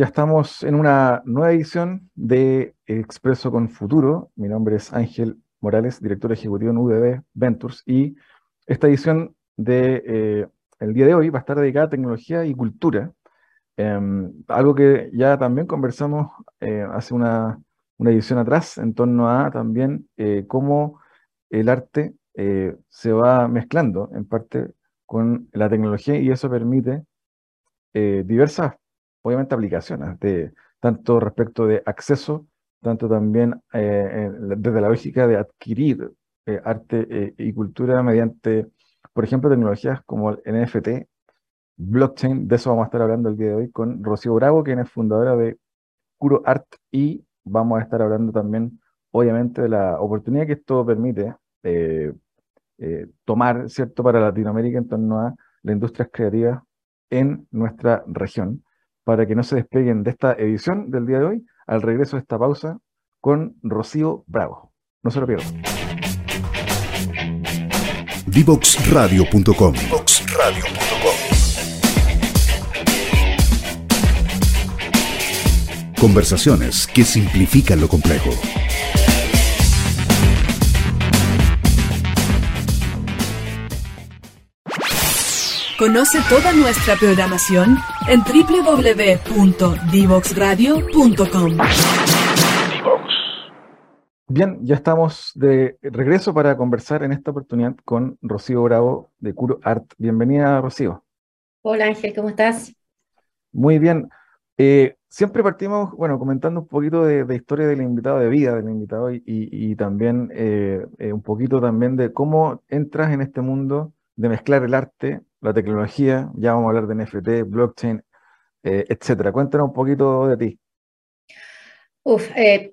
Ya estamos en una nueva edición de Expreso con Futuro. Mi nombre es Ángel Morales, director ejecutivo en UDB Ventures, y esta edición de eh, día de hoy va a estar dedicada a tecnología y cultura, em, algo que ya también conversamos eh, hace una, una, edición atrás en torno a también eh, cómo el arte se va mezclando en parte con la tecnología y eso permite diversas obviamente aplicaciones, de, tanto respecto de acceso, tanto también eh, desde la lógica de adquirir eh, arte eh, y cultura mediante, por ejemplo, tecnologías como el NFT, blockchain, de eso vamos a estar hablando el día de hoy con Rocío Bravo, quien es fundadora de Curo Art, y vamos a estar hablando también, obviamente, de la oportunidad que esto permite tomar, ¿cierto?, para Latinoamérica en torno a las industrias creativas en nuestra región para que no se despeguen de esta edición del día de hoy, al regreso de esta pausa con Rocío Bravo. No se lo pierdan. Divoxradio.com Conversaciones que simplifican lo complejo. Conoce toda nuestra programación en www.divoxradio.com. Bien, ya estamos de regreso para conversar en esta oportunidad con Rocío Bravo de Curo Art. Bienvenida, Rocío. Hola Ángel, ¿cómo estás? Muy bien. Eh, siempre partimos, bueno, comentando un poquito de, historia del invitado, de vida del invitado y, también eh, eh, un poquito también de cómo entras en este mundo de mezclar el arte la tecnología, ya vamos a hablar de NFT, blockchain, eh, etcétera. Cuéntanos un poquito de ti. Uf, eh,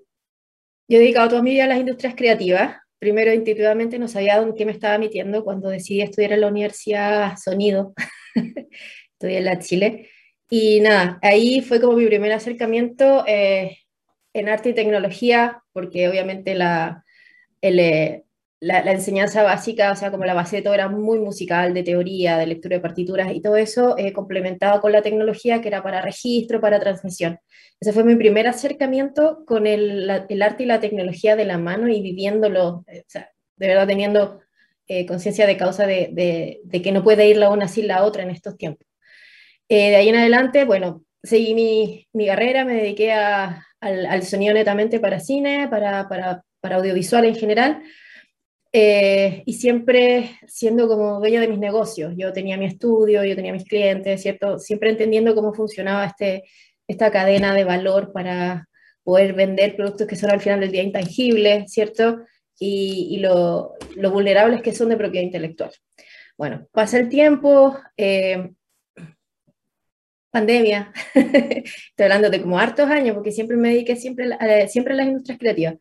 yo he dedicado toda mi vida a las industrias creativas. Primero, intuitivamente, no sabía dónde me estaba metiendo cuando decidí estudiar en la Universidad Sonido. Estudié en la Chile. Y nada, ahí fue como mi primer acercamiento eh, en arte y tecnología, porque obviamente la, el, la, enseñanza básica, o sea, como la base de todo era muy musical, de teoría, de lectura de partituras y todo eso, eh, complementado con la tecnología que era para registro, para transmisión. Ese fue mi primer acercamiento con el, arte y la tecnología de la mano y viviéndolo, eh, o sea, de verdad teniendo eh, conciencia de causa de, que no puede ir la una sin la otra en estos tiempos. de ahí en adelante, bueno, seguí mi, carrera, me dediqué al, sonido netamente para cine, para audiovisual en general, eh, y siempre siendo como dueña de mis negocios. Yo tenía mi estudio, yo tenía mis clientes, ¿cierto? Siempre entendiendo cómo funcionaba este, esta cadena de valor para poder vender productos que son al final del día intangibles, ¿cierto? Y, y lo, lo, vulnerables que son de propiedad intelectual. Bueno, pasa el tiempo, eh, pandemia, estoy hablando de como hartos años, porque siempre me dediqué siempre, eh, siempre a las industrias creativas.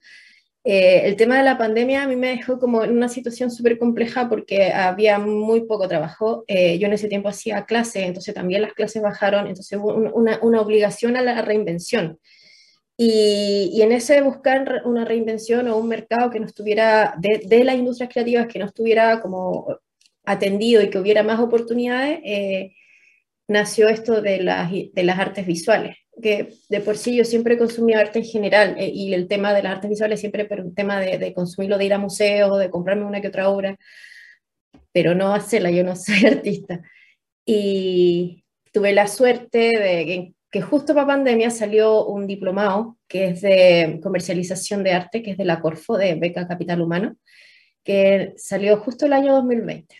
Eh, el tema de la pandemia a mí me dejó como en una situación súper compleja porque había muy poco trabajo. Eh, yo en ese tiempo hacía clases, entonces también las clases bajaron, entonces hubo una, una obligación a la reinvención. Y, y, en ese buscar una reinvención o un mercado que no estuviera, de, de las industrias creativas, que no estuviera como atendido y que hubiera más oportunidades, eh, nació esto de las, de las artes visuales que de por sí yo siempre he consumido arte en general eh, y el tema de las artes visuales siempre pero un tema de, de, consumirlo, de ir a museos, de comprarme una que otra obra, pero no hacerla, yo no soy artista. Y tuve la suerte de que, justo para pandemia salió un diplomado que es de comercialización de arte, que es de la Corfo, de Beca Capital Humano, que salió justo el año 2020.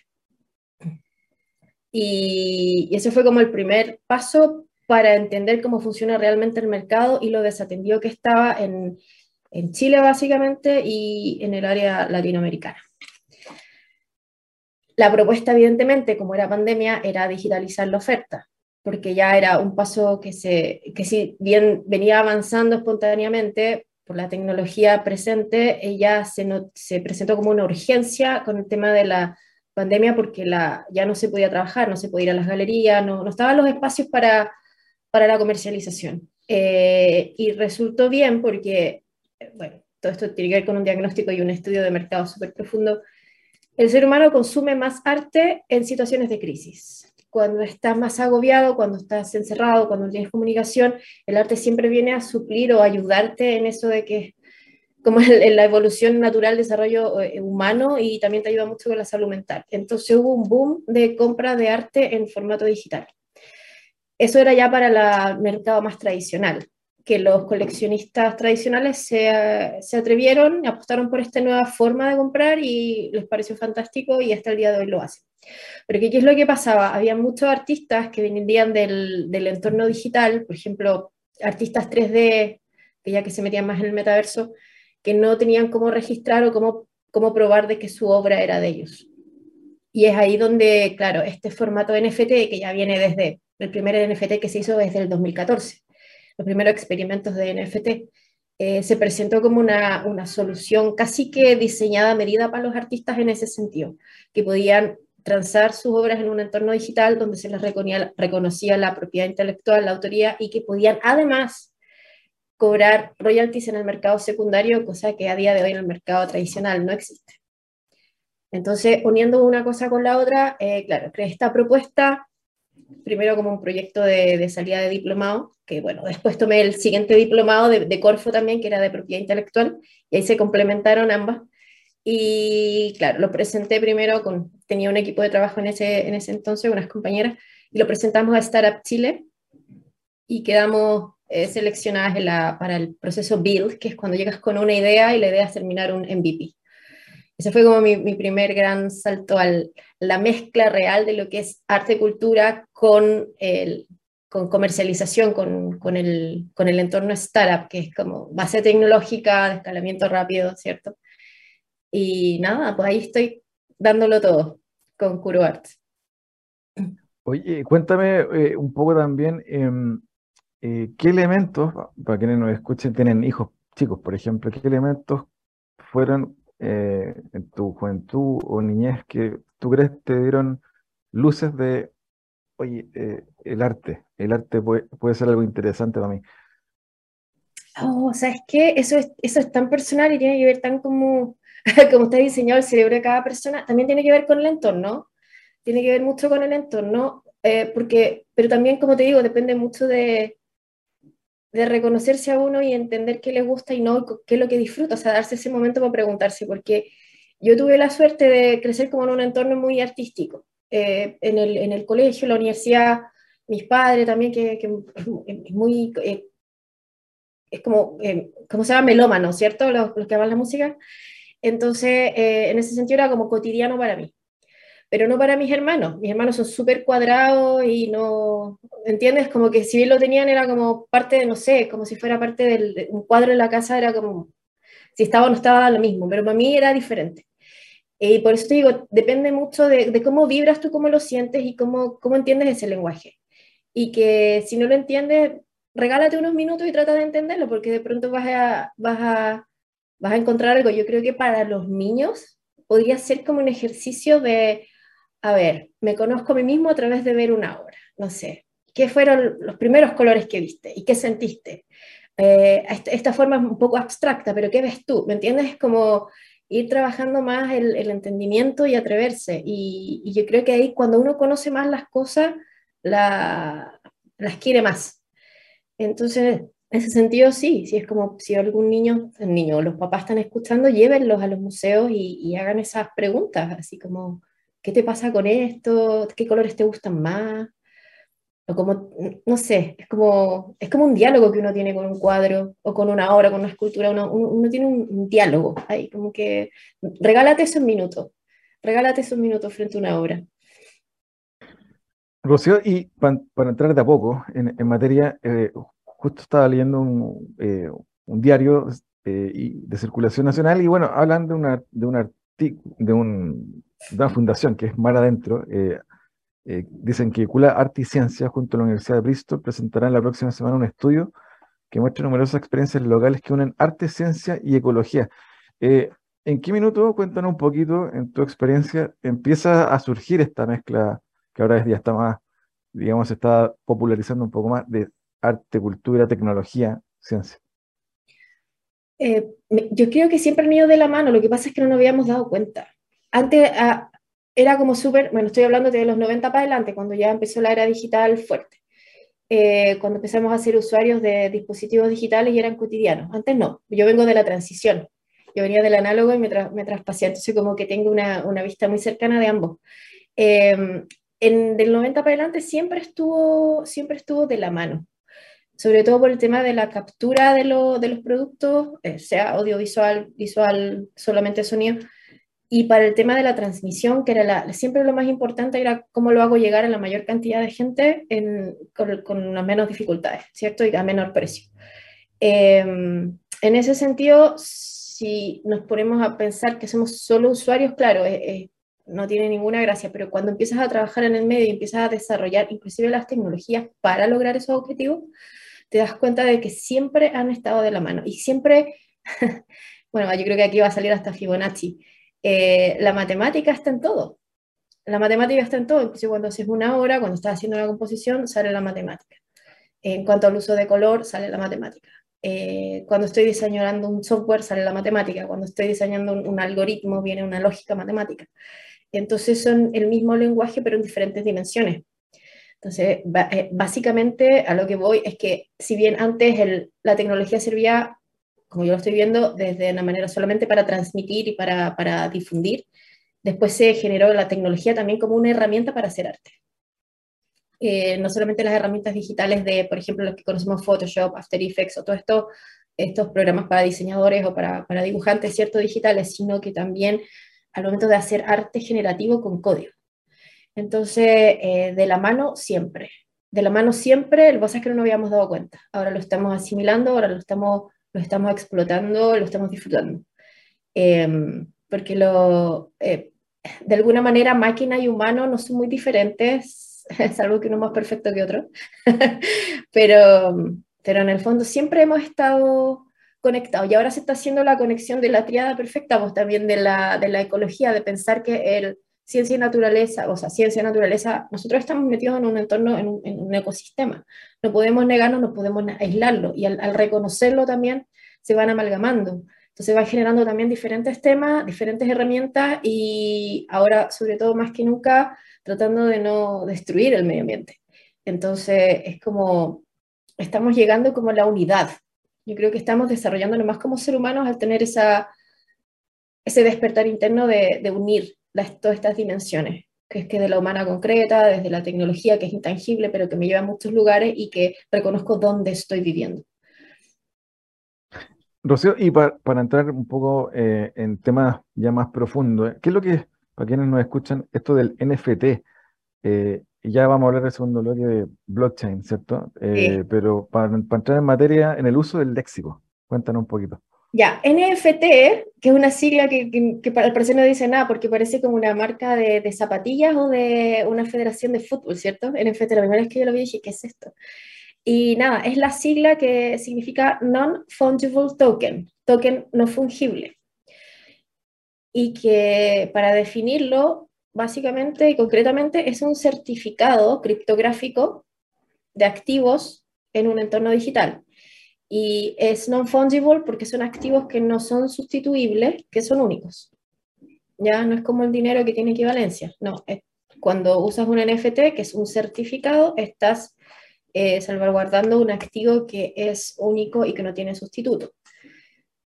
Y, y ese fue como el primer paso para entender cómo funciona realmente el mercado y lo desatendido que estaba en, en Chile básicamente y en el área latinoamericana. La propuesta, evidentemente, como era pandemia, era digitalizar la oferta, porque ya era un paso que, se, que si bien venía avanzando espontáneamente por la tecnología presente, ella se, se presentó como una urgencia con el tema de la pandemia porque la, ya no se podía trabajar, no se podía ir a las galerías, no, no estaban los espacios para, para la comercialización. Eh, y resultó bien porque, bueno, todo esto tiene que ver con un diagnóstico y un estudio de mercado súper profundo. El ser humano consume más arte en situaciones de crisis. cuando estás más agobiado, cuando estás encerrado, cuando no tienes comunicación, el arte siempre viene a suplir o ayudarte en eso de que como en la evolución natural, desarrollo eh, humano y también te ayuda mucho con la salud mental. Entonces hubo un boom de compra de arte en formato digital. Eso era ya para el mercado más tradicional, que los coleccionistas tradicionales se, se atrevieron, apostaron por esta nueva forma de comprar y les pareció fantástico y hasta el día de hoy lo hacen. Pero ¿qué es lo que pasaba? Había muchos artistas que venían del, del entorno digital, por ejemplo, artistas 3D, que ya que se metían más en el metaverso, que no tenían cómo registrar o cómo, cómo probar de que su obra era de ellos. Y es ahí donde, claro, este formato NFT, que ya viene desde el primer NFT que se hizo desde el 2014, los primeros experimentos de NFT, eh, se presentó como una, una, solución casi que diseñada a medida para los artistas en ese sentido, que podían transar sus obras en un entorno digital donde se les reconocía, reconocía la propiedad intelectual, la autoría, y que podían además cobrar royalties en el mercado secundario, cosa que a día de hoy en el mercado tradicional no existe. Entonces, uniendo una cosa con la otra, eh, claro, creé esta propuesta, primero como un proyecto de, salida de diplomado, que bueno, después tomé el siguiente diplomado de, Corfo también, que era de propiedad intelectual, y ahí se complementaron ambas. Y claro, lo presenté primero con, tenía un equipo de trabajo en ese, en ese entonces, unas compañeras, y lo presentamos a Startup Chile, y quedamos eh, seleccionadas para el proceso Build, que es cuando llegas con una idea y la idea terminar un MVP. Ese fue como mi, primer gran salto a la mezcla real de lo que es arte-cultura con, con comercialización, con, con, el, con el entorno startup, que es como base tecnológica, de escalamiento rápido, ¿cierto? Y nada, pues ahí estoy dándolo todo con CuroArt. Oye, cuéntame eh, un poco también, em, eh, ¿qué elementos, para quienes nos escuchen, tienen hijos chicos, por ejemplo, qué elementos fueron eh, en tu juventud o niñez que tú crees te dieron luces de, oye, eh, el arte, el arte puede, ser algo interesante para mí? Oh, o sea, es que eso es, eso es tan personal y tiene que ver tan como, como está diseñado el cerebro de cada persona, también tiene que ver con el entorno, tiene que ver mucho con el entorno, porque, pero también, como te digo, depende mucho de, de reconocerse a uno y entender qué le gusta y no, qué es lo que disfruta, o sea, darse ese momento para preguntarse, porque yo tuve la suerte de crecer como en un entorno muy artístico, eh, en, el, en, el, colegio, la universidad, mis padres también, que, que es muy, eh, es como, eh, ¿cómo se llama? Melómano, ¿cierto? Los, los que aman la música. Entonces, en ese sentido era como cotidiano para mí pero no para mis hermanos. Mis hermanos son súper cuadrados y no, ¿entiendes? Como que si bien lo tenían era como parte de, no sé, como si fuera parte de un cuadro en la casa, era como, si estaba o no estaba lo mismo, pero para mí era diferente. Y por eso te digo, depende mucho de, de cómo vibras tú, cómo lo sientes y cómo, cómo entiendes ese lenguaje. Y que si no lo entiendes, regálate unos minutos y trata de entenderlo, porque de pronto vas a, vas a, vas a encontrar algo. Yo creo que para los niños podría ser como un ejercicio de a ver, me conozco a mí mismo a través de ver una obra, no sé, ¿qué fueron los primeros colores que viste y qué sentiste? Eh, esta, forma es un poco abstracta, pero ¿qué ves tú? ¿Me entiendes? Es como ir trabajando más el, entendimiento y atreverse. Y, yo creo que ahí cuando uno conoce más las cosas, las quiere más. Entonces, en ese sentido, sí, sí es como si algún niño, niño, los papás están escuchando, llévenlos a los museos y, y hagan esas preguntas, así como, ¿qué te pasa con esto? ¿Qué colores te gustan más? O como, no sé, es como, es como un diálogo que uno tiene con un cuadro o con una obra, con una escultura, uno, uno, tiene un, diálogo ahí, como que regálate esos minutos, regálate esos minutos frente a una obra. Rocío, y para, entrar de a poco en, materia, eh, justo estaba leyendo un, eh, diario eh, de circulación nacional y bueno, hablan de, una, de un artículo, de un de una fundación que es Mar Adentro, eh, eh, dicen que Cula Arte y Ciencia junto a la Universidad de Bristol presentarán la próxima semana un estudio que muestra numerosas experiencias locales que unen arte, ciencia y ecología. Eh, ¿En qué minuto, cuéntanos un poquito, en tu experiencia, empieza a surgir esta mezcla que ahora ya está más, digamos, se está popularizando un poco más de arte, cultura, tecnología, ciencia? yo creo que siempre han ido de la mano, lo que pasa es que no nos habíamos dado cuenta antes, era como súper, bueno, estoy hablando de los 90 para adelante, cuando ya empezó la era digital fuerte. Eh, cuando empezamos a ser usuarios de dispositivos digitales y eran cotidianos. Antes no, yo vengo de la transición. Yo venía del análogo y me, me traspasé, entonces como que tengo una, vista muy cercana de ambos. Eh, en, del 90 para adelante siempre estuvo, siempre estuvo de la mano, sobre todo por el tema de la captura de los productos, eh, sea audiovisual, visual, solamente sonido, y para el tema de la transmisión, que era la, siempre lo más importante, era cómo lo hago llegar a la mayor cantidad de gente en, con, con las menos dificultades, ¿cierto? Y a menor precio. Em, en ese sentido, si nos ponemos a pensar que somos solo usuarios, claro, no tiene ninguna gracia, pero cuando empiezas a trabajar en el medio y empiezas a desarrollar inclusive las tecnologías para lograr esos objetivos, te das cuenta de que siempre han estado de la mano y siempre, bueno, yo creo que aquí va a salir hasta Fibonacci, eh, la matemática está en todo. La matemática está en todo, incluso cuando haces una obra, cuando estás haciendo una composición, sale la matemática. En cuanto al uso de color, sale la matemática. Eh, cuando estoy diseñando un software, sale la matemática. Cuando estoy diseñando un, algoritmo, viene una lógica matemática. Entonces son el mismo lenguaje, pero en diferentes dimensiones. Entonces, eh, básicamente a lo que voy es que si bien antes la tecnología servía como yo lo estoy viendo, desde una manera solamente para transmitir y para, para difundir. Después se generó la tecnología también como una herramienta para hacer arte. Eh, no solamente las herramientas digitales de, por ejemplo, los que conocemos Photoshop, After Effects o todo esto, estos programas para diseñadores o para, para dibujantes, cierto, digitales, sino que también al momento de hacer arte generativo con código. Entonces, eh, de la mano siempre. De la mano siempre, el que es que no nos habíamos dado cuenta. Ahora lo estamos asimilando, ahora lo estamos lo estamos explotando, lo estamos disfrutando. Em, porque lo, eh, de alguna manera máquina y humano no son muy diferentes, es algo que uno es más perfecto que otro, pero, pero en el fondo siempre hemos estado conectados y ahora se está haciendo la conexión de la triada perfecta, pues también de la, de la ecología, de pensar que el ciencia y naturaleza, o sea, ciencia y naturaleza, nosotros estamos metidos en un entorno, en un, ecosistema. No podemos negarnos, no podemos aislarlo. Y al, reconocerlo también se van amalgamando. Entonces va generando también diferentes temas, diferentes herramientas y ahora, sobre todo más que nunca, tratando de no destruir el medio ambiente. Entonces es como, estamos llegando como a la unidad. Yo creo que estamos desarrollándonos más como ser humanos al tener esa, ese despertar interno de, de unir todas estas dimensiones, que es que de la humana concreta, desde la tecnología que es intangible, pero que me lleva a muchos lugares y que reconozco dónde estoy viviendo. Rocío, y para, entrar un poco eh, en temas ya más profundos, ¿qué es lo que es, para quienes nos escuchan, esto del NFT? Eh, ya vamos a hablar del segundo bloque de blockchain, ¿cierto? Eh, pero para, para, entrar en materia, en el uso del léxico, cuéntanos un poquito. Ya, NFT, que es una sigla que, que, para el parecer no dice nada porque parece como una marca de, de, zapatillas o de una federación de fútbol, ¿cierto? NFT, la primera vez que yo lo vi dije, ¿qué es esto? Y nada, es la sigla que significa Non-Fungible Token, token no fungible. Y que para definirlo, básicamente y concretamente, es un certificado criptográfico de activos en un entorno digital y es non-fungible porque son activos que no son sustituibles, que son únicos. Ya no es como el dinero que tiene equivalencia. No, cuando usas un NFT, que es un certificado, estás eh, salvaguardando un activo que es único y que no tiene sustituto.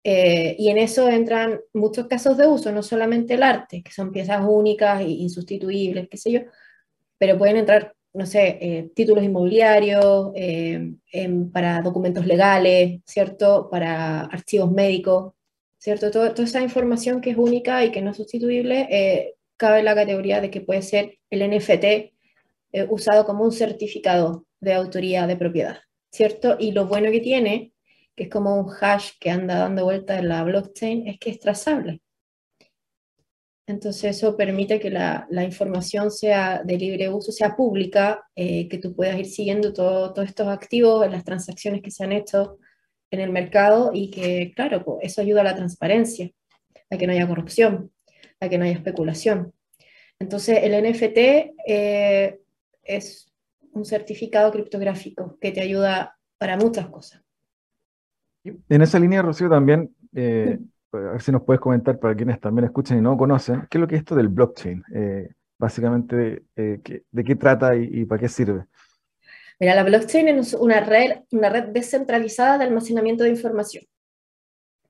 Eh, y en eso entran muchos casos de uso, no solamente el arte, que son piezas únicas e insustituibles, qué sé yo, pero pueden entrar no sé, eh, títulos inmobiliarios, eh, para documentos legales, ¿cierto? Para archivos médicos, ¿cierto? toda esa información que es única y que no es sustituible eh, cabe en la categoría de que puede ser el NFT usado como un certificado de autoría de propiedad, ¿cierto? Y lo bueno que tiene, que es como un hash que anda dando vuelta en la blockchain, es que es trazable. Entonces eso permite que la, información sea de libre uso, sea pública, eh, que tú puedas ir siguiendo todos estos activos, las transacciones que se han hecho en el mercado y que, claro, pues, eso ayuda a la transparencia, a que no haya corrupción, a que no haya especulación. Entonces el NFT eh, es un certificado criptográfico que te ayuda para muchas cosas. En esa línea, Rocío, también... Eh, a ver si nos puedes comentar para quienes también escuchan y no conocen, ¿qué es lo que es esto del blockchain? Eh, básicamente, eh, ¿de qué trata y, para qué sirve? Mira, la blockchain es una red, una red descentralizada de almacenamiento de información.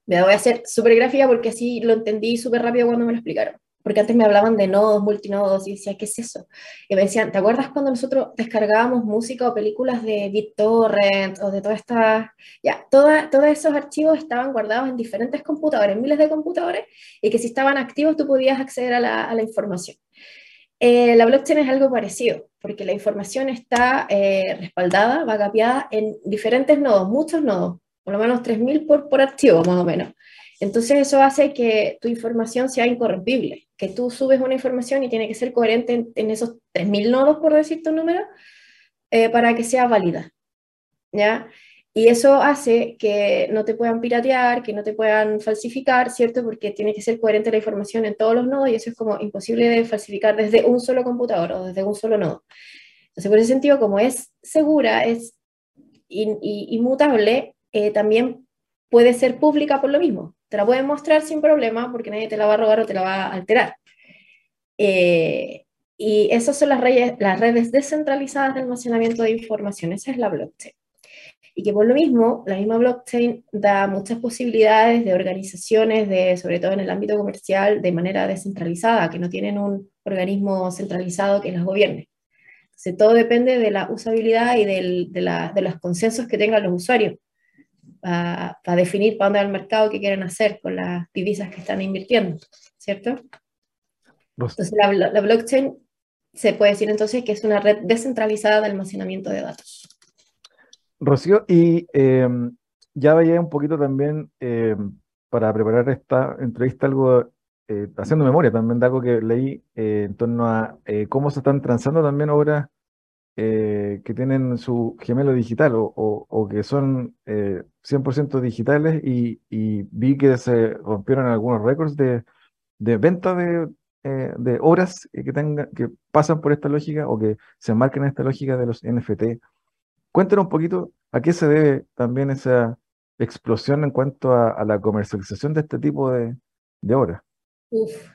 Me voy a hacer súper gráfica porque así lo entendí súper rápido cuando me lo explicaron porque antes me hablaban de nodos, multinodos, y decía, ¿qué es eso? Y me decían, ¿te acuerdas cuando nosotros descargábamos música o películas de BitTorrent o de todas estas, ya, toda, todos esos archivos estaban guardados en diferentes computadores, miles de computadores, y que si estaban activos tú podías acceder a la, a la información. Eh, la blockchain es algo parecido, porque la información está eh, respaldada, va capeada en diferentes nodos, muchos nodos, por lo menos 3.000 por, por archivo más o menos. Entonces eso hace que tu información sea incorrompible, que tú subes una información y tiene que ser coherente en, esos 3.000 nodos, por decirte un número, eh, para que sea válida. ¿Ya? Y eso hace que no te puedan piratear, que no te puedan falsificar, ¿cierto? Porque tiene que ser coherente la información en todos los nodos y eso es como imposible de falsificar desde un solo computador o desde un solo nodo. Entonces, por ese sentido, como es segura, es inmutable, eh, también puede ser pública por lo mismo te la pueden mostrar sin problema porque nadie te la va a robar o te la va a alterar. Eh, y esas son las redes, las redes descentralizadas de almacenamiento de información, esa es la blockchain. Y que por lo mismo, la misma blockchain da muchas posibilidades de organizaciones, de, sobre todo en el ámbito comercial, de manera descentralizada, que no tienen un organismo centralizado que las gobierne. Entonces, todo depende de la usabilidad y del, de, la, de los consensos que tengan los usuarios para definir para dónde va el mercado, qué quieren hacer con las divisas que están invirtiendo, ¿cierto? Entonces, la, la, blockchain se puede decir entonces que es una red descentralizada de almacenamiento de datos. Rocío, y eh, ya vaya un poquito también eh, para preparar esta entrevista, algo eh, haciendo memoria también de algo que leí en torno a cómo se están transando también obras eh, que tienen su gemelo digital o, que son 100% eh, digitales y, vi que se rompieron algunos récords de, venta de, eh, de obras que, tengan, que pasan por esta lógica o que se marcan en esta lógica de los NFT. Cuéntanos un poquito a qué se debe también esa explosión en cuanto a, la comercialización de este tipo de, de obras. Uf,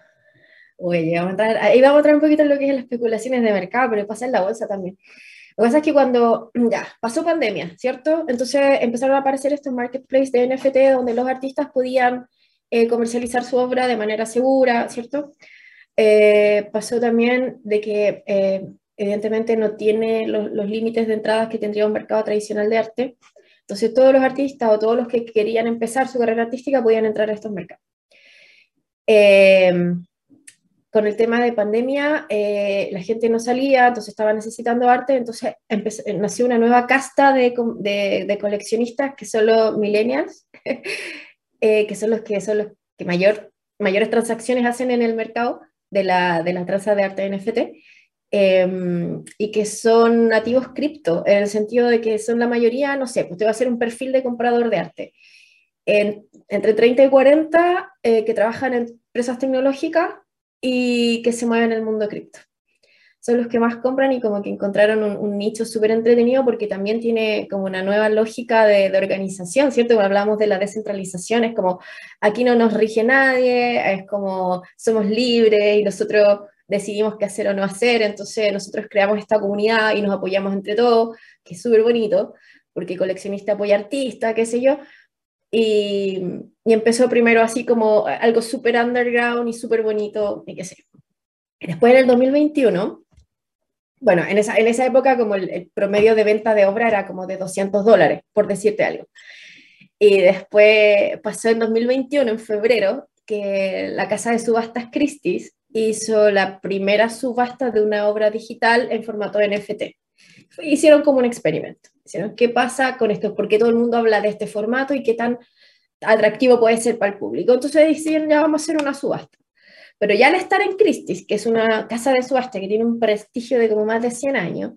Oye, vamos a entrar, ahí vamos a entrar un poquito en lo que es las especulaciones de mercado, pero pasa en la bolsa también. Lo que pasa es que cuando ya pasó pandemia, ¿cierto? Entonces empezaron a aparecer estos marketplaces de NFT donde los artistas podían eh, comercializar su obra de manera segura, ¿cierto? Eh, pasó también de que eh, evidentemente no tiene los, los límites de entradas que tendría un mercado tradicional de arte. Entonces todos los artistas o todos los que querían empezar su carrera artística podían entrar a estos mercados. Eh, con el tema de pandemia, eh, la gente no salía, entonces estaba necesitando arte, entonces eh, nació una nueva casta de, de, coleccionistas que son los millennials, eh, que son los que son los que mayor, mayores transacciones hacen en el mercado de la, de la de arte NFT, em, y que son nativos cripto, en el sentido de que son la mayoría, no sé, pues te va a hacer un perfil de comprador de arte. entre 30 y 40 que trabajan en empresas tecnológicas y que se mueven en el mundo cripto. Son los que más compran y como que encontraron un, nicho súper entretenido porque también tiene como una nueva lógica de, organización, ¿cierto? Cuando hablamos de la descentralización, es como aquí no nos rige nadie, es como somos libres y nosotros decidimos qué hacer o no hacer, entonces nosotros creamos esta comunidad y nos apoyamos entre todos, que es súper bonito, porque coleccionista apoya artista, qué sé yo, y, empezó primero así como algo súper underground y súper bonito, y qué sé. Después en el 2021, bueno, en esa, en esa época como el, promedio de venta de obra era como de 200 dólares, por decirte algo. Y después pasó en 2021, en febrero, que la casa de subastas Christie's hizo la primera subasta de una obra digital en formato NFT. Hicieron como un experimento. ¿Qué pasa con esto? ¿Por qué todo el mundo habla de este formato y qué tan atractivo puede ser para el público? Entonces decidieron, ya vamos a hacer una subasta. Pero ya al estar en Christie's, que es una casa de subasta que tiene un prestigio de como más de 100 años,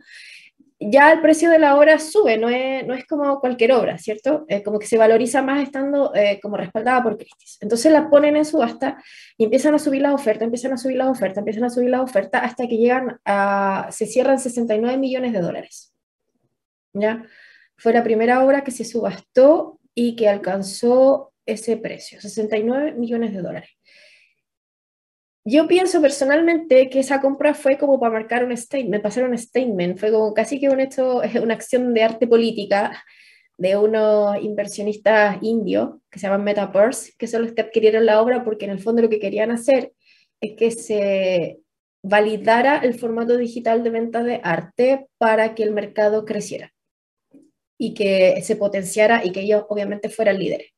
ya el precio de la obra sube, no es, no es como cualquier obra, ¿cierto? como que se valoriza más estando eh, como respaldada por Christie's. Entonces la ponen en subasta y empiezan a subir las ofertas, empiezan a subir las ofertas, empiezan a subir las ofertas hasta que llegan a, se cierran 69 millones de dólares. ¿Ya? Fue la primera obra que se subastó y que alcanzó ese precio, 69 millones de dólares. Yo pienso personalmente que esa compra fue como para marcar un statement, pasar un statement, fue como casi que un una acción de arte política de unos inversionistas indios que se llaman Metaverse, que son los que adquirieron la obra porque en el fondo lo que querían hacer es que se validara el formato digital de venta de arte para que el mercado creciera y que se potenciara y que ellos obviamente fueran líderes.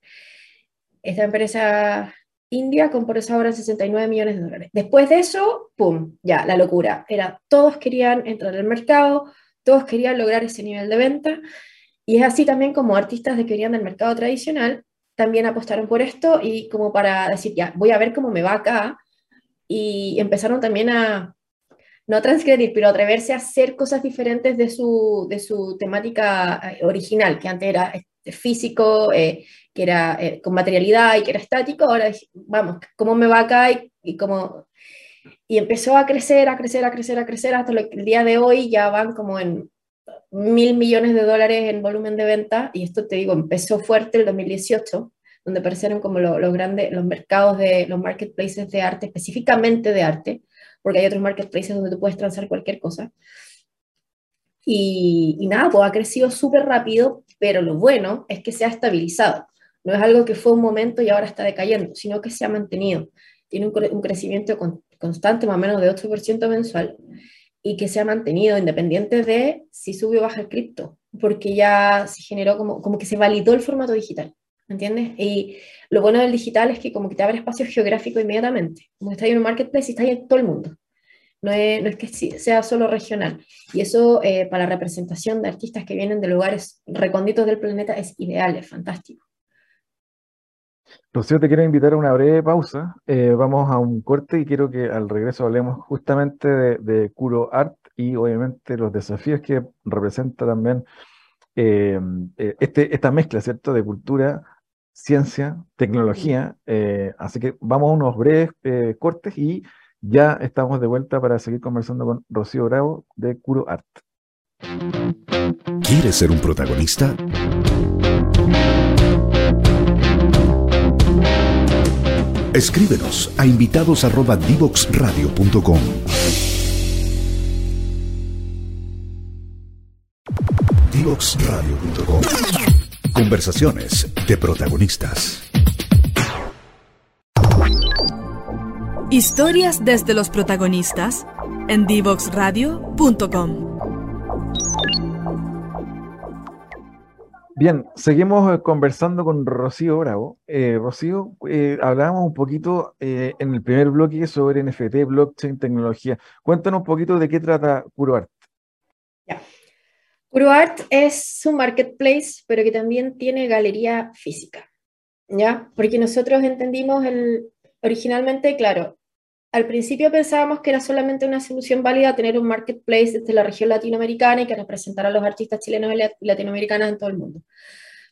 Esta empresa india compró esa obra en 69 millones de dólares. Después de eso, ¡pum! Ya, la locura. Era, todos querían entrar al mercado, todos querían lograr ese nivel de venta. Y es así también como artistas que querían del mercado tradicional también apostaron por esto y como para decir, ya, voy a ver cómo me va acá. Y empezaron también a, no transgredir, pero atreverse a hacer cosas diferentes de su, de su temática eh, original, que antes era este, físico, eh, que era eh, con materialidad y que era estático, ahora vamos, ¿cómo me va acá? Y, y, y empezó a crecer, a crecer, a crecer, a crecer, hasta el día de hoy ya van como en mil millones de dólares en volumen de venta, y esto te digo, empezó fuerte el 2018, donde aparecieron como los grandes, los mercados de los marketplaces de arte, específicamente de arte, porque hay otros marketplaces donde tú puedes transar cualquier cosa. Y, y nada, pues ha crecido súper rápido, pero lo bueno es que se ha estabilizado. No es algo que fue un momento y ahora está decayendo, sino que se ha mantenido. Tiene un, un crecimiento con, constante, más o menos de 8% mensual, y que se ha mantenido independiente de si sube o baja el cripto, porque ya se generó como, como que se validó el formato digital. ¿Me entiendes? Y lo bueno del digital es que como que te abre espacio geográfico inmediatamente. Como que está en un marketplace y está ahí en todo el mundo. No es, que sea solo regional. Y eso eh, para la representación de artistas que vienen de lugares recónditos del planeta es ideal, es fantástico. Rocío, te quiero invitar a una breve pausa. Eh, vamos a un corte y quiero que al regreso hablemos justamente de, de Curo Art y obviamente los desafíos que representa también eh, este, esta mezcla, ¿cierto?, de cultura ciencia, tecnología. Eh, así que vamos a unos breves eh, cortes y ya estamos de vuelta para seguir conversando con Rocío Bravo de Curo Art. ¿Quieres ser un protagonista? Escríbenos a invitados@divoxradio.com. Divoxradio.com Conversaciones de protagonistas. Historias desde los protagonistas en divoxradio.com. Bien, seguimos eh, conversando con Rocío Bravo. Eh, Rocío, eh, hablábamos un poquito en el primer bloque sobre NFT, blockchain, tecnología. Cuéntanos un poquito de qué trata CuroArt. PuroArt es un marketplace, pero que también tiene galería física, ¿ya? Porque nosotros entendimos el, originalmente, claro, al principio pensábamos que era solamente una solución válida tener un marketplace desde la región latinoamericana y que representara a los artistas chilenos y latinoamericanos en todo el mundo.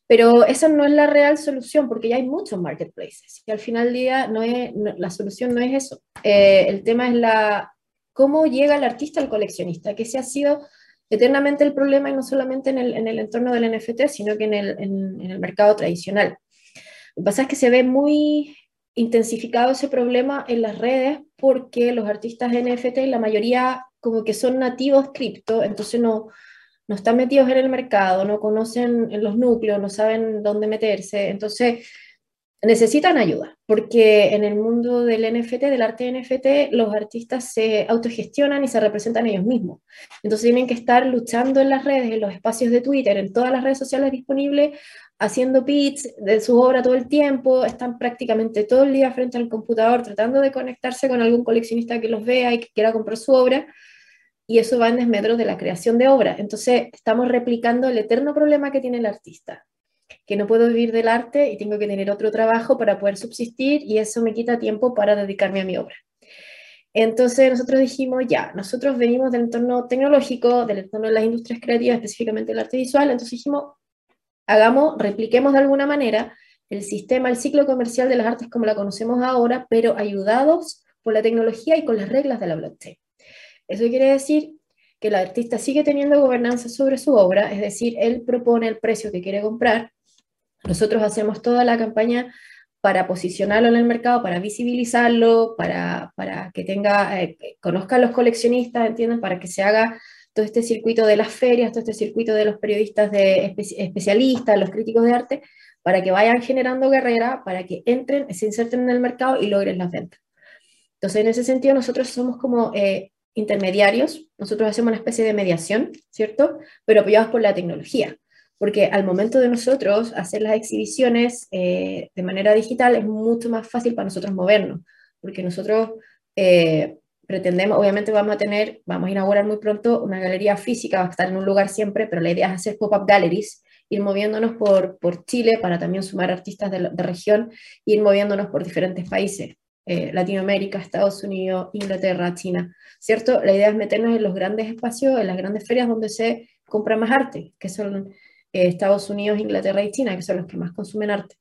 Pero esa no es la real solución, porque ya hay muchos marketplaces. Y al final del día, no es, la solución no es eso. Eh, el tema es la, cómo llega el artista al coleccionista, que se ha sido eternamente el problema y no solamente en el, en el entorno del NFT, sino que en el, en, el, mercado tradicional. Lo que pasa es que se ve muy intensificado ese problema en las redes porque los artistas NFT, la mayoría como que son nativos cripto, entonces no, no están metidos en el mercado, no conocen los núcleos, no saben dónde meterse, entonces necesitan ayuda, porque en el mundo del NFT, del arte NFT, los artistas se autogestionan y se representan ellos mismos. Entonces tienen que estar luchando en las redes, en los espacios de Twitter, en todas las redes sociales disponibles, haciendo pitch de su obra todo el tiempo, están prácticamente todo el día frente al computador tratando de conectarse con algún coleccionista que los vea y que quiera comprar su obra. Y eso va en desmedro de la creación de obra. Entonces, estamos replicando el eterno problema que tiene el artista que no puedo vivir del arte y tengo que tener otro trabajo para poder subsistir y eso me quita tiempo para dedicarme a mi obra. Entonces nosotros dijimos, ya, nosotros venimos del entorno tecnológico, del entorno de las industrias creativas, específicamente el arte visual, entonces dijimos, hagamos, repliquemos de alguna manera el sistema, el ciclo comercial de las artes como la conocemos ahora, pero ayudados por la tecnología y con las reglas de la blockchain. Eso quiere decir que el artista sigue teniendo gobernanza sobre su obra, es decir, él propone el precio que quiere comprar, Nosotros hacemos toda la campaña para posicionarlo en el mercado, para visibilizarlo, para, para que tenga, eh, los coleccionistas, entiendan, para que se haga todo este circuito de las ferias, todo este circuito de los periodistas de especialistas, los críticos de arte, para que vayan generando carrera, para que entren, se inserten en el mercado y logren las ventas. Entonces, en ese sentido, nosotros somos como eh, intermediarios, nosotros hacemos una especie de mediación, ¿cierto? Pero apoyados por la tecnología, porque al momento de nosotros hacer las exhibiciones eh, de manera digital es mucho más fácil para nosotros movernos, porque nosotros eh, pretendemos, obviamente vamos a tener, vamos a inaugurar muy pronto una galería física, va a estar en un lugar siempre, pero la idea es hacer pop-up galleries, ir moviéndonos por, por Chile para también sumar artistas de, de región, ir moviéndonos por diferentes países. Eh, Latinoamérica, Estados Unidos, Inglaterra, China, ¿cierto? La idea es meternos en los grandes espacios, en las grandes ferias donde se compra más arte, que son eh, Estados Unidos, Inglaterra y China, que son los que más consumen arte.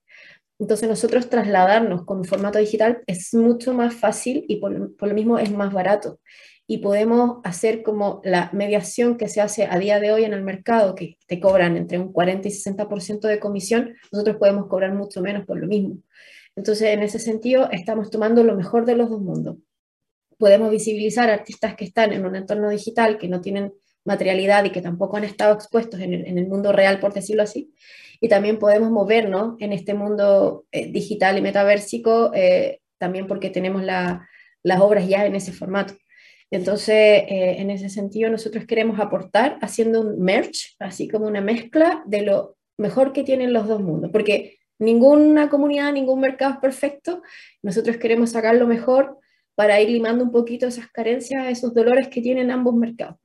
Entonces nosotros trasladarnos con formato digital es mucho más fácil y por, por, lo mismo es más barato. Y podemos hacer como la mediación que se hace a día de hoy en el mercado, que te cobran entre un 40 y 60% de comisión, nosotros podemos cobrar mucho menos por lo mismo. Entonces, en ese sentido, estamos tomando lo mejor de los dos mundos. Podemos visibilizar artistas que están en un entorno digital, que no tienen materialidad y que tampoco han estado expuestos en el, mundo real, por decirlo así. Y también podemos movernos en este mundo eh, digital y metaversico, eh, también porque tenemos las obras ya en ese formato. Entonces, eh, en ese sentido, nosotros queremos aportar haciendo un merge, así como una mezcla de lo mejor que tienen los dos mundos, porque ninguna comunidad, ningún mercado es perfecto. Nosotros queremos sacar lo mejor para ir limando un poquito esas carencias, esos dolores que tienen ambos mercados,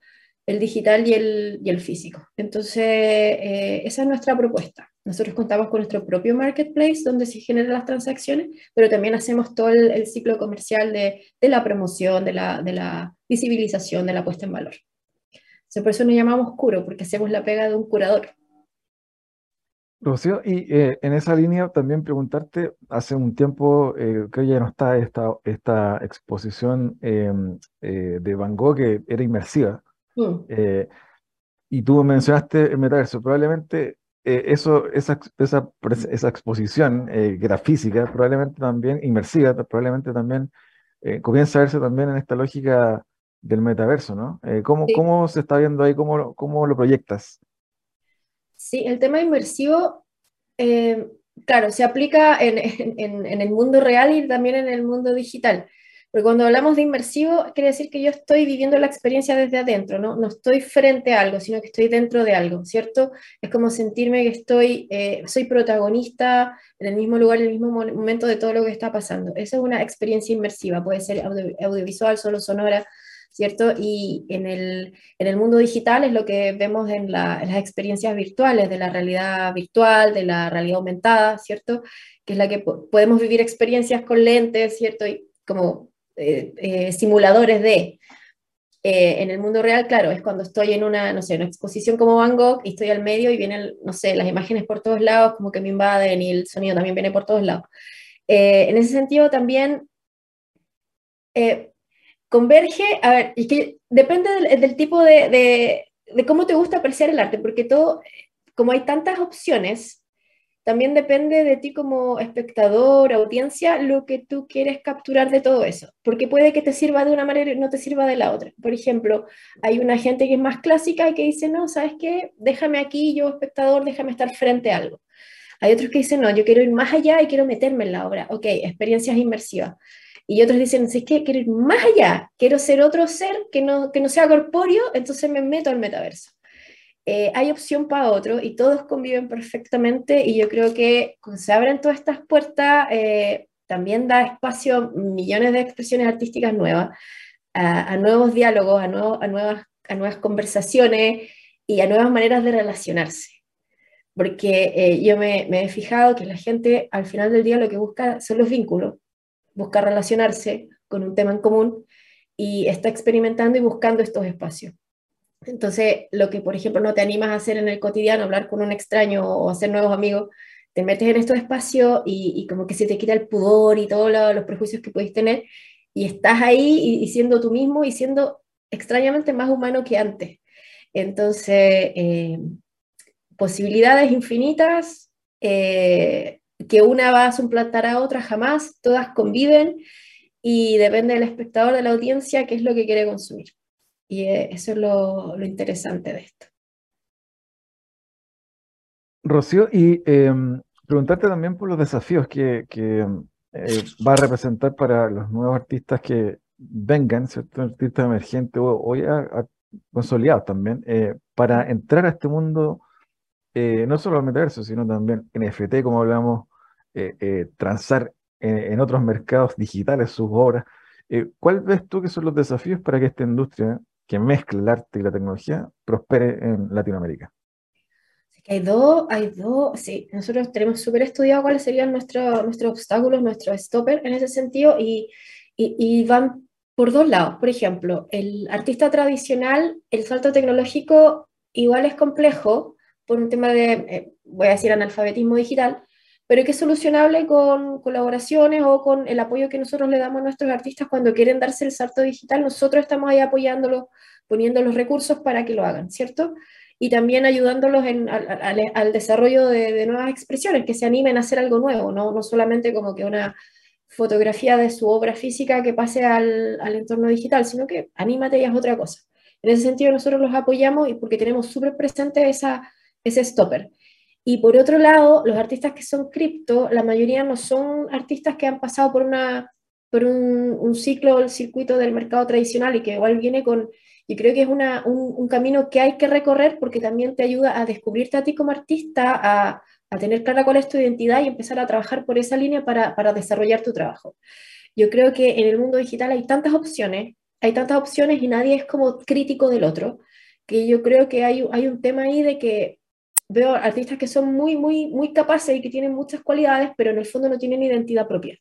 el digital y el, y el físico. Entonces, eh, esa es nuestra propuesta. Nosotros contamos con nuestro propio marketplace donde se generan las transacciones, pero también hacemos todo el, ciclo comercial de, de, la promoción, de la, de la visibilización, de la puesta en valor. por eso nos llamamos curo, porque hacemos la pega de un curador. Rocío, y eh, en esa línea también preguntarte, hace un tiempo eh, que ya no está esta, esta exposición em, eh, de Van Gogh que era inmersiva, mm. y tú mencionaste el metaverso, probablemente eso, esa, esa, esa exposición que era física, probablemente también inmersiva, probablemente también comienza a verse también en esta lógica del metaverso, ¿no? ¿cómo, ¿Cómo se está viendo ahí? ¿Cómo, cómo lo proyectas? Sí, el tema inmersivo, eh, claro, se aplica en, el mundo real y también en el mundo digital. Porque cuando hablamos de inmersivo, quiere decir que yo estoy viviendo la experiencia desde adentro, ¿no? No estoy frente a algo, sino que estoy dentro de algo, ¿cierto? Es como sentirme que estoy, eh, soy protagonista en el mismo lugar, en el mismo momento de todo lo que está pasando. Esa es una experiencia inmersiva, puede ser audiovisual, solo sonora, ¿cierto? Y en el, en el mundo digital es lo que vemos en, las experiencias virtuales, de la realidad virtual, de la realidad aumentada, ¿cierto? Que es la que podemos vivir experiencias con lentes, ¿cierto? Y como eh, eh, simuladores de... Eh, en el mundo real, claro, es cuando estoy en una, no sé, una exposición como Van Gogh y estoy al medio y vienen, no sé, las imágenes por todos lados, como que me invaden y el sonido también viene por todos lados. en ese sentido también converge, a ver, y que depende del, tipo de, de, cómo te gusta apreciar el arte, porque todo, como hay tantas opciones, también depende de ti como espectador, audiencia, lo que tú quieres capturar de todo eso, porque puede que te sirva de una manera y no te sirva de la otra. Por ejemplo, hay una gente que es más clásica y que dice, no, ¿sabes qué? Déjame aquí, yo espectador, déjame estar frente a algo. Hay otros que dicen, no, yo quiero ir más allá y quiero meterme en la obra. Ok, experiencias inmersivas. Y otros dicen, es que quiero ir más allá, quiero ser otro ser que no, que no sea corpóreo, entonces me meto al metaverso. Eh, hay opción para otro y todos conviven perfectamente y yo creo que cuando se abren todas estas puertas eh, también da espacio a millones de expresiones artísticas nuevas, a, nuevos diálogos, a, nuevas, a nuevas conversaciones y a nuevas maneras de relacionarse. Porque eh, yo me, me he fijado que la gente al final del día lo que busca son los vínculos busca relacionarse con un tema en común y está experimentando y buscando estos espacios. Entonces, lo que, por ejemplo, no te animas a hacer en el cotidiano, hablar con un extraño o hacer nuevos amigos, te metes en estos espacios y, como que se te quita el pudor y todos los prejuicios que puedes tener y estás ahí y, siendo tú mismo y siendo extrañamente más humano que antes. Entonces, eh, posibilidades infinitas, eh, que una va a suplantar a otra, jamás, todas conviven y depende del espectador, de la audiencia, qué es lo que quiere consumir. Y eh, eso es lo, interesante de esto. Rocío, y em, preguntarte también por los desafíos que, eh, va a representar para los nuevos artistas que vengan, ¿cierto? Artistas emergentes o, ya consolidados también, para entrar a este mundo eh, no solo al metaverso, sino también NFT, como hablamos, eh, eh, transar en, otros mercados digitales sus obras. ¿Cuál ves tú que son los desafíos para que esta industria que mezcla el arte y la tecnología prospere en Latinoamérica? Hay dos, hay dos, sí, nosotros tenemos súper estudiado cuáles serían nuestros nuestros obstáculos, nuestros stoppers en ese sentido y, y, y, van por dos lados. Por ejemplo, el artista tradicional, el salto tecnológico igual es complejo por un tema de, eh, voy a decir, analfabetismo digital, pero que es solucionable con colaboraciones o con el apoyo que nosotros le damos a nuestros artistas cuando quieren darse el salto digital. Nosotros estamos ahí apoyándolos, poniendo los recursos para que lo hagan, ¿cierto? Y también ayudándolos en, al, desarrollo de, nuevas expresiones, que se animen a hacer algo nuevo, no, no solamente como que una fotografía de su obra física que pase al, al entorno digital, sino que anímate y haz otra cosa. En ese sentido nosotros los apoyamos y porque tenemos súper presente esa ese stopper. Y por otro lado, los artistas que son cripto, la mayoría no son artistas que han pasado por, una, por un, un ciclo, el circuito del mercado tradicional y que igual viene con, y creo que es una, un, un, camino que hay que recorrer porque también te ayuda a descubrirte a ti como artista, a, a tener clara cuál es tu identidad y empezar a trabajar por esa línea para, para desarrollar tu trabajo. Yo creo que en el mundo digital hay tantas opciones, hay tantas opciones y nadie es como crítico del otro, que yo creo que hay, hay un tema ahí de que veo artistas que son muy, muy, muy capaces y que tienen muchas cualidades, pero en el fondo no tienen identidad propia.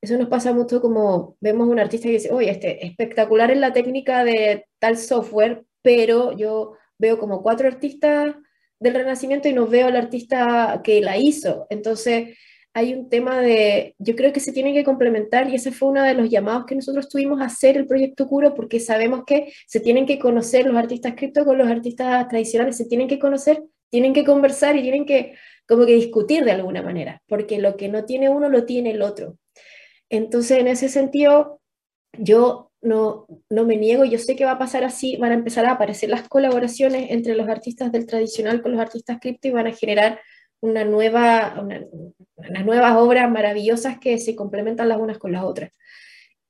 Eso nos pasa mucho como vemos un artista que dice, oye, este, espectacular en la técnica de tal software, pero yo veo como cuatro artistas del Renacimiento y no veo al artista que la hizo. Entonces, hay un tema de, yo creo que se tienen que complementar y ese fue uno de los llamados que nosotros tuvimos a hacer el proyecto Curo porque sabemos que se tienen que conocer los artistas cripto con los artistas tradicionales, se tienen que conocer tienen que conversar y tienen que como que discutir de alguna manera, porque lo que no tiene uno lo tiene el otro. Entonces, en ese sentido, yo no, no me niego, yo sé que va a pasar así, van a empezar a aparecer las colaboraciones entre los artistas del tradicional con los artistas cripto y van a generar una nueva, unas nuevas obras maravillosas que se complementan las unas con las otras.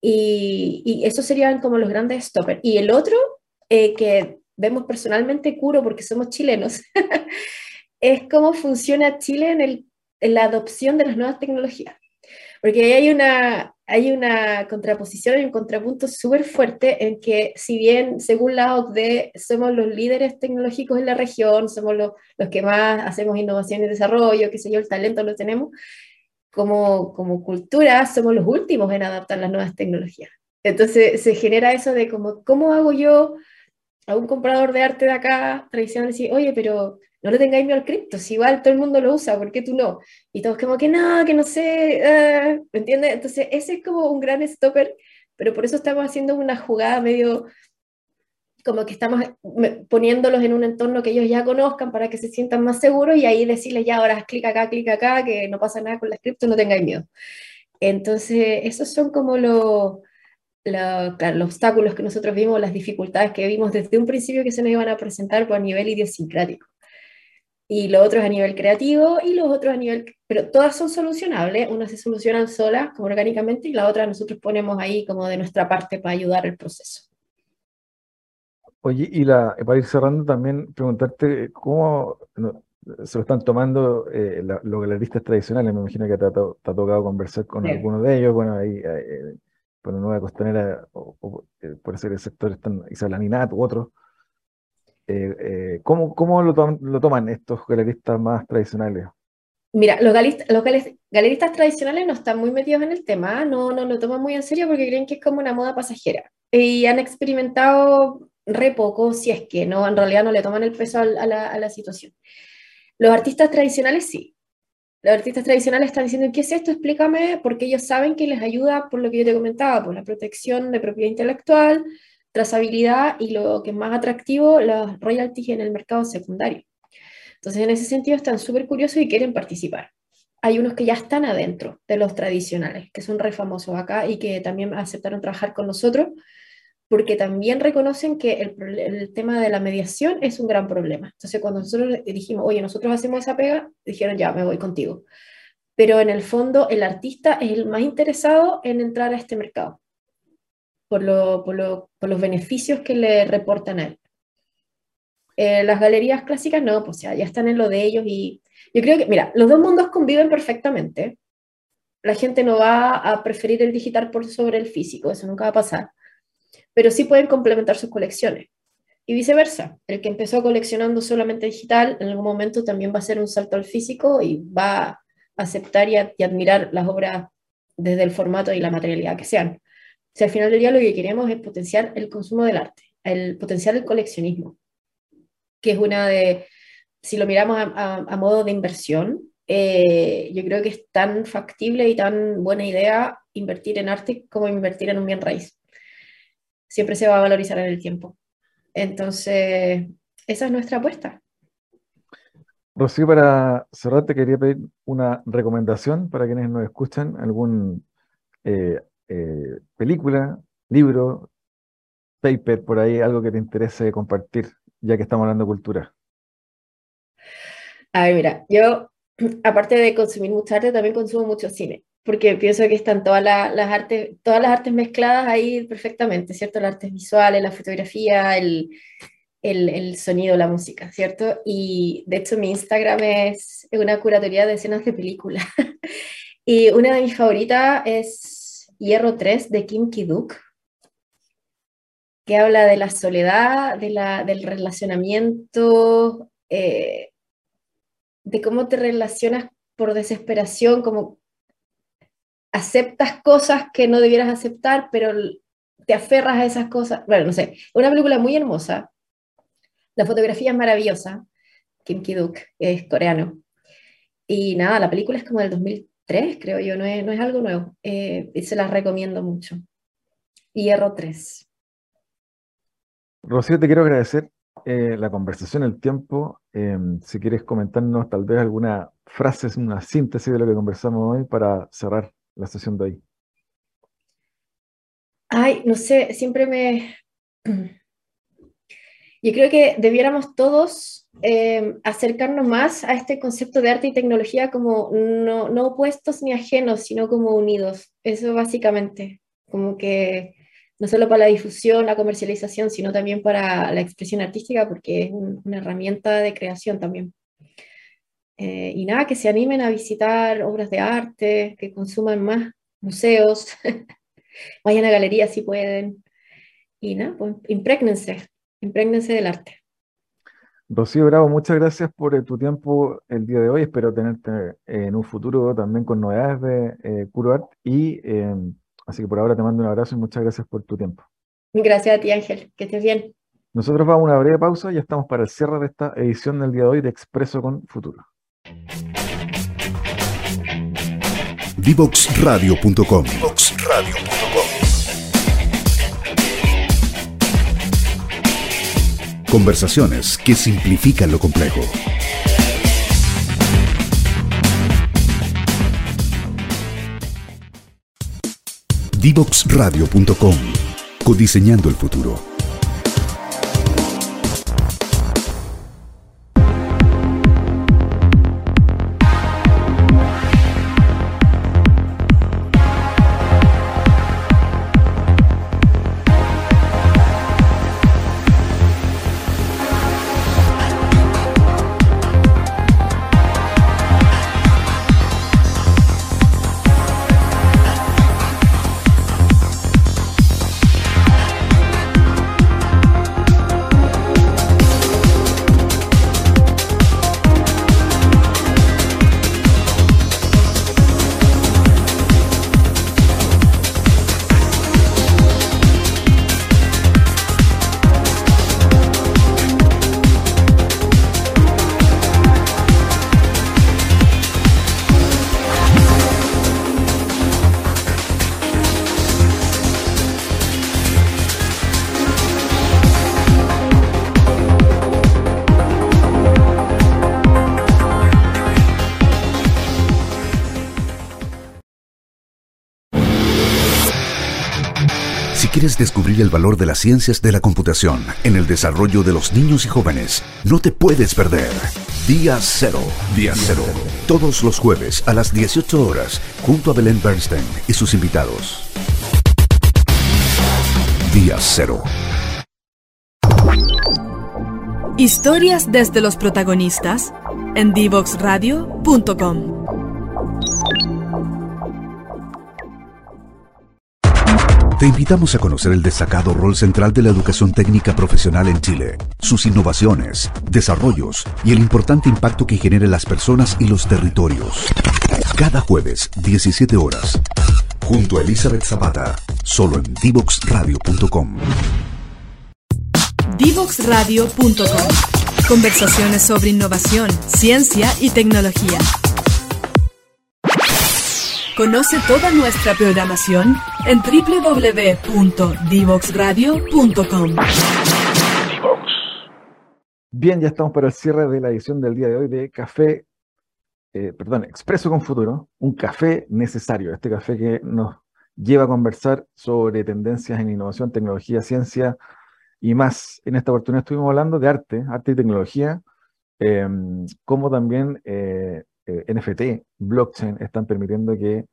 Y, y esos serían como los grandes stoppers. Y el otro, eh, que vemos personalmente Curo porque somos chilenos, es cómo funciona Chile en, el, en, la adopción de las nuevas tecnologías. Porque ahí hay una, hay una contraposición, hay un contrapunto súper fuerte en que si bien según la OCDE somos los líderes tecnológicos en la región, somos los, los que más hacemos innovación y desarrollo, qué sé yo, el talento lo tenemos, como, como cultura somos los últimos en adaptar las nuevas tecnologías. Entonces se genera eso de como, ¿cómo hago yo a un comprador de arte de acá tradicional decir, oye, pero no le tengáis miedo al cripto, si igual todo el mundo lo usa, ¿por qué tú no? Y todos como que no, que no sé, ah", ¿me entiendes? Entonces ese es como un gran stopper, pero por eso estamos haciendo una jugada medio como que estamos poniéndolos en un entorno que ellos ya conozcan para que se sientan más seguros y ahí decirles ya ahora clic acá, clic acá, que no pasa nada con la cripto, no tengáis miedo. Entonces, esos son como los los obstáculos que nosotros vimos, las dificultades que vimos desde un principio que se nos iban a presentar por a nivel idiosincrático. Y los otros a nivel creativo y los otros a nivel... Pero todas son solucionables, unas se solucionan solas, como orgánicamente, y la otra nosotros ponemos ahí como de nuestra parte para ayudar el proceso. Oye, y la, para ir cerrando también, preguntarte cómo se lo están tomando eh, los galeristas tradicionales. Me imagino que te ha, tocado conversar con algunos de ellos. Bueno, ahí eh, por la nueva costanera, o, eh, por ser el sector están Isabel u otros. Eh, eh, ¿Cómo, cómo lo, toman estos galeristas más tradicionales? Mira, los, galeristas, tradicionales no están muy metidos en el tema, no, no lo toman muy en serio porque creen que es como una moda pasajera. Y han experimentado re poco, si es que no, en realidad no le toman el peso a la situación. Los artistas tradicionales sí, los artistas tradicionales están diciendo, ¿qué es esto? Explícame, porque ellos saben que les ayuda por lo que yo te comentaba, por la protección de propiedad intelectual, trazabilidad y lo que es más atractivo, los royalties en el mercado secundario. Entonces, en ese sentido, están súper curiosos y quieren participar. Hay unos que ya están adentro de los tradicionales, que son re famosos acá y que también aceptaron trabajar con nosotros, porque también reconocen que el, el tema de la mediación es un gran problema. Entonces, cuando nosotros dijimos, oye, nosotros hacemos esa pega, dijeron, ya, me voy contigo. Pero en el fondo, el artista es el más interesado en entrar a este mercado, por, lo, por, lo, por los beneficios que le reportan a él. Eh, las galerías clásicas no, pues ya, ya están en lo de ellos y yo creo que, mira, los dos mundos conviven perfectamente. La gente no va a preferir el digital por sobre el físico, eso nunca va a pasar, pero sí pueden complementar sus colecciones. Y viceversa, el que empezó coleccionando solamente digital, en algún momento también va a hacer un salto al físico y va a aceptar y, y admirar las obras desde el formato y la materialidad que sean. Sea, al final del día lo que queremos es potenciar el consumo del arte, el potenciar el coleccionismo que es una de, si lo miramos a, modo de inversión, eh, yo creo que es tan factible y tan buena idea invertir en arte como invertir en un bien raíz. Siempre se va a valorizar en el tiempo. Entonces, esa es nuestra apuesta. Rocío, para cerrar, te quería pedir una recomendación para quienes nos escuchan, algún eh, eh, película, libro, paper por ahí, algo que te interese compartir ya que estamos hablando de cultura? A ver, mira, yo, aparte de consumir mucho arte, también consumo mucho cine, porque pienso que están todas las artes, todas las artes mezcladas ahí perfectamente, ¿cierto? Las artes visuales, la fotografía, el, el, el, sonido, la música, ¿cierto? Y de hecho mi Instagram es una curatoría de escenas de películas. y una de mis favoritas es Hierro 3 de Kim Ki-duk que habla de la soledad, de la, del relacionamiento, eh, de cómo te relacionas por desesperación, como aceptas cosas que no debieras aceptar, pero te aferras a esas cosas. Bueno, no sé, una película muy hermosa, la fotografía es maravillosa, Kim Ki-duk es coreano. Y nada, la película es como del 2003, creo yo, no es, no es algo nuevo. Eh, y se la recomiendo mucho. Hierro 3. Rocío, te quiero agradecer eh, la conversación, el tiempo. Em, si quieres comentarnos tal vez alguna frase, una síntesis de lo que conversamos hoy para cerrar la sesión de hoy. Ay, no sé, siempre me... Yo creo que debiéramos todos em, acercarnos más a este concepto de arte y tecnología como no, no opuestos ni ajenos, sino como unidos. Eso básicamente, como que no solo para la difusión, la comercialización, sino también para la expresión artística, porque es una herramienta de creación también. Eh, y nada, que se animen a visitar obras de arte, que consuman más museos, vayan a galerías si pueden. Y nada, pues imprégnense, imprégnense del arte. Rocío Bravo, muchas gracias por eh, tu tiempo el día de hoy. Espero tenerte en un futuro también con novedades de eh, Curo Art y em, Así que por ahora te mando un abrazo y muchas gracias por tu tiempo. Gracias a ti, Ángel. Que estés bien. Nosotros vamos a una breve pausa y estamos para el cierre de esta edición del día de hoy de Expreso con Futuro. Divoxradio.com Conversaciones que simplifican lo complejo. Divoxradio.com. Codiseñando el futuro. Descubrir el valor de las ciencias de la computación en el desarrollo de los niños y jóvenes? No te puedes perder. Día Cero. Día Cero. Todos los jueves a las 18 horas, junto a Belén Bernstein y sus invitados. Día Cero. Historias desde los protagonistas en divoxradio.com. Te invitamos a conocer el destacado rol central de la educación técnica profesional en Chile, sus innovaciones, desarrollos y el importante impacto que genera en las personas y los territorios. Cada jueves, 17 horas, junto a Elizabeth Zapata, solo en divoxradio.com. Divoxradio.com. Conversaciones sobre innovación, ciencia y tecnología. Conoce toda nuestra programación en www.divoxradio.com. Bien, ya estamos para el cierre de la edición del día de hoy de Café, eh, perdón, Expreso con Futuro, un café necesario, este café que nos lleva a conversar sobre tendencias en innovación, tecnología, ciencia y más. En esta oportunidad estuvimos hablando de arte, arte y tecnología, em, como también eh, eh, NFT, blockchain, están permitiendo que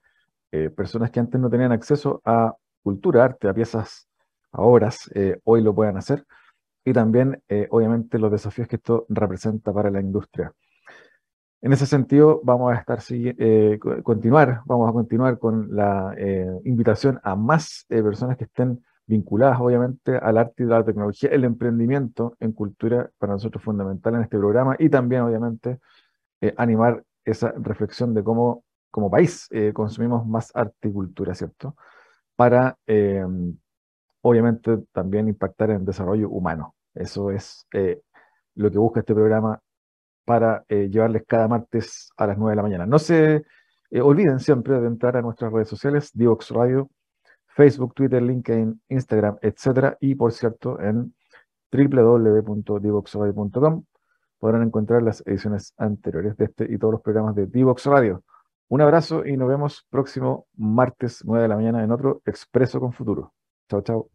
eh, personas que antes no tenían acceso a cultura, arte, a piezas, a obras, eh, hoy lo puedan hacer. Y también, obviamente, los desafíos que esto representa para la industria. En ese sentido, vamos a estar continuar, vamos a continuar con la invitación a más personas que estén vinculadas, obviamente, al arte y la tecnología, el emprendimiento en cultura para nosotros fundamental en este programa y también, obviamente, animar esa reflexión de cómo como país eh, consumimos más arte y cultura, ¿cierto? Para, eh, obviamente, también impactar en desarrollo humano. Eso es eh, lo que busca este programa para llevarles cada martes a las 9 de la mañana. No se olviden siempre de entrar a nuestras redes sociales, Divox Radio, Facebook, Twitter, LinkedIn, Instagram, etcétera, y por cierto en www.divoxradio.com podrán encontrar las ediciones anteriores de este y todos los programas de Divox Radio. Un abrazo y nos vemos próximo martes 9 de la mañana en otro Expreso con Futuro. Chao, chao.